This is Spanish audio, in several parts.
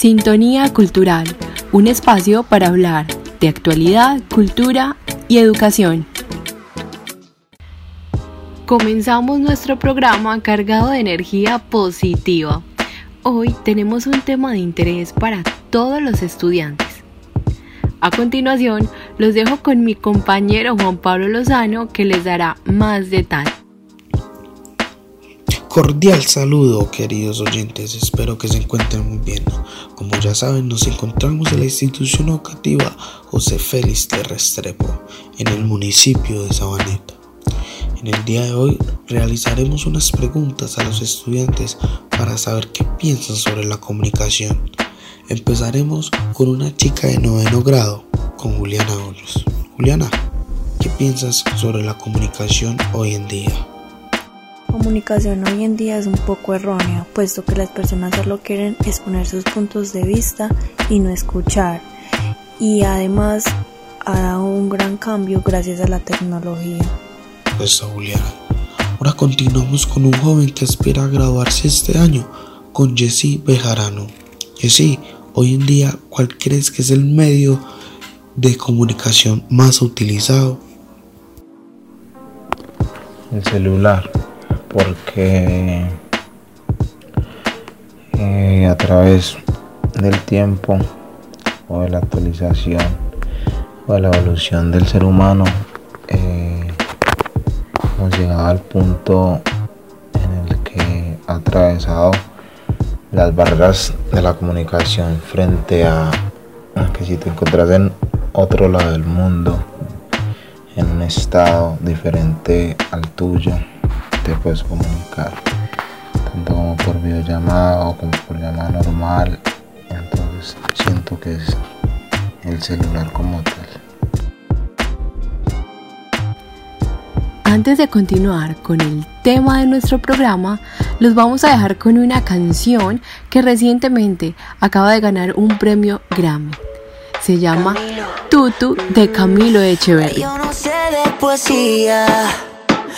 Sintonía Cultural, un espacio para hablar de actualidad, cultura y educación. Comenzamos nuestro programa cargado de energía positiva. Hoy tenemos un tema de interés para todos los estudiantes. A continuación, los dejo con mi compañero Juan Pablo Lozano que les dará más detalles. Cordial saludo, queridos oyentes. Espero que se encuentren muy bien. Como ya saben, nos encontramos en la institución educativa José Félix de Restrepo, en el municipio de Sabaneta. En el día de hoy realizaremos unas preguntas a los estudiantes para saber qué piensan sobre la comunicación. Empezaremos con una chica de noveno grado, con Juliana Hoyos. Juliana, ¿qué piensas sobre la comunicación hoy en día? Comunicación hoy en día es un poco errónea, puesto que las personas solo quieren exponer sus puntos de vista y no escuchar. Y además ha dado un gran cambio gracias a la tecnología. Pues Juliana, ahora continuamos con un joven que espera graduarse este año, con Jesse Bejarano. Jesse, hoy en día, ¿cuál crees que es el medio de comunicación más utilizado? El celular porque eh, a través del tiempo o de la actualización o de la evolución del ser humano eh, hemos llegado al punto en el que ha atravesado las barreras de la comunicación frente a que si te encuentras en otro lado del mundo en un estado diferente al tuyo te puedes comunicar tanto como por videollamada o como por llamada normal entonces siento que es el celular como tal Antes de continuar con el tema de nuestro programa, los vamos a dejar con una canción que recientemente acaba de ganar un premio Grammy. Se llama Tutu de Camilo Echeverry. Yo no sé de poesía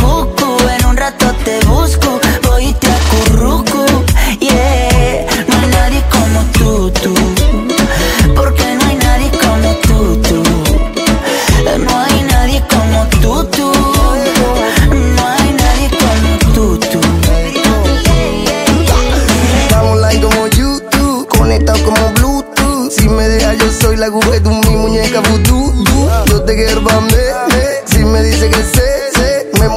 cucu. En un rato te busco, voy y te acurruco. Yeah, no hay nadie como tú, tú. Porque no hay nadie como tú, tú. No hay nadie como tú, tú. No hay nadie como tú, tú. Estamos online como YouTube, conectado como Bluetooth. Si me dejas, yo soy la aguja de mi muñeca vudú. Yo te quiero pa'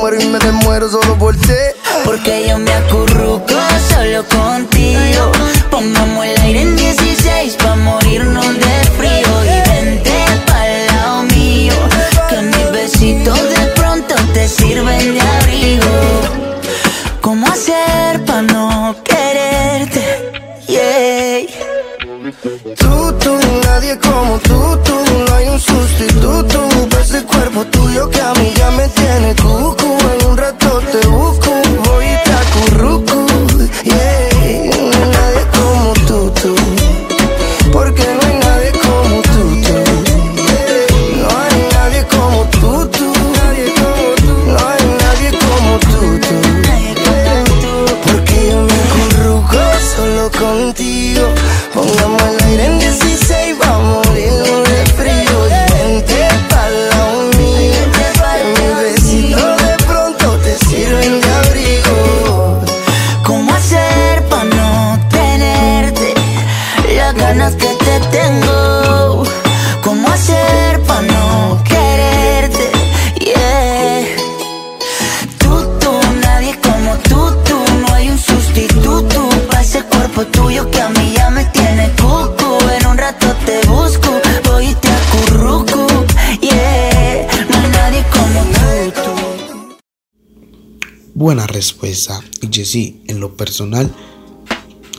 muero y me desmuero solo por sé. Porque yo me acurruco Buena respuesta. Y Jessy, en lo personal,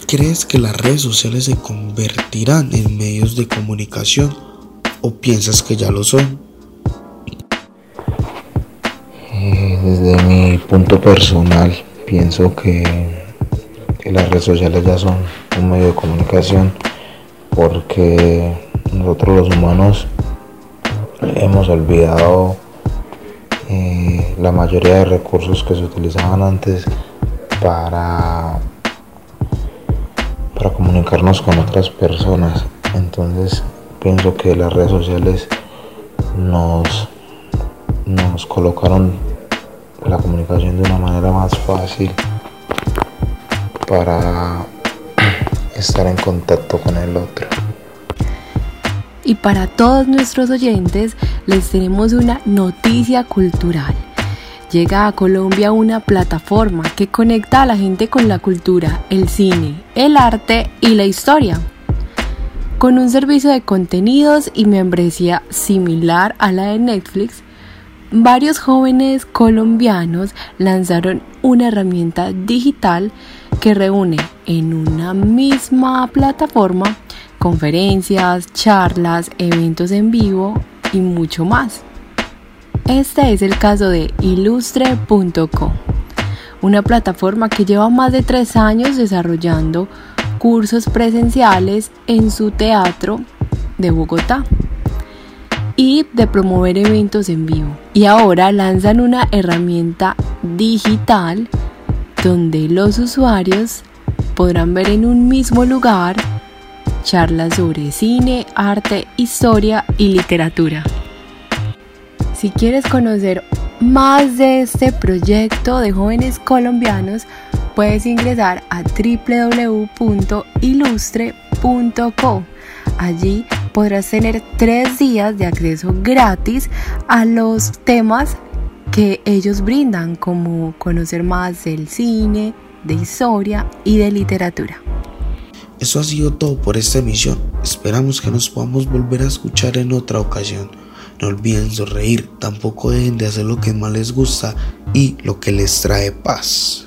¿Crees que las redes sociales se convertirán en medios de comunicación o piensas que ya lo son? Eh, desde mi punto personal, pienso que, que las redes sociales ya son un medio de comunicación porque nosotros los humanos hemos olvidado eh, la mayoría de recursos que se utilizaban antes para, para comunicarnos con otras personas. Entonces pienso que las redes sociales nos, nos colocaron la comunicación de una manera más fácil para estar en contacto con el otro. Y para todos nuestros oyentes les tenemos una noticia cultural. Llega a Colombia una plataforma que conecta a la gente con la cultura, el cine, el arte y la historia. Con un servicio de contenidos y membresía similar a la de Netflix, varios jóvenes colombianos lanzaron una herramienta digital que reúne en una misma plataforma conferencias, charlas, eventos en vivo y mucho más. Este es el caso de ilustre.co, una plataforma que lleva más de tres años desarrollando cursos presenciales en su teatro de Bogotá y de promover eventos en vivo. Y ahora lanzan una herramienta digital donde los usuarios podrán ver en un mismo lugar charlas sobre cine, arte, historia y literatura. Si quieres conocer más de este proyecto de jóvenes colombianos, puedes ingresar a www.ilustre.co. Allí podrás tener tres días de acceso gratis a los temas que ellos brindan, como conocer más del cine, de historia y de literatura. Eso ha sido todo por esta emisión. Esperamos que nos podamos volver a escuchar en otra ocasión. No olviden sonreír, tampoco dejen de hacer lo que más les gusta y lo que les trae paz.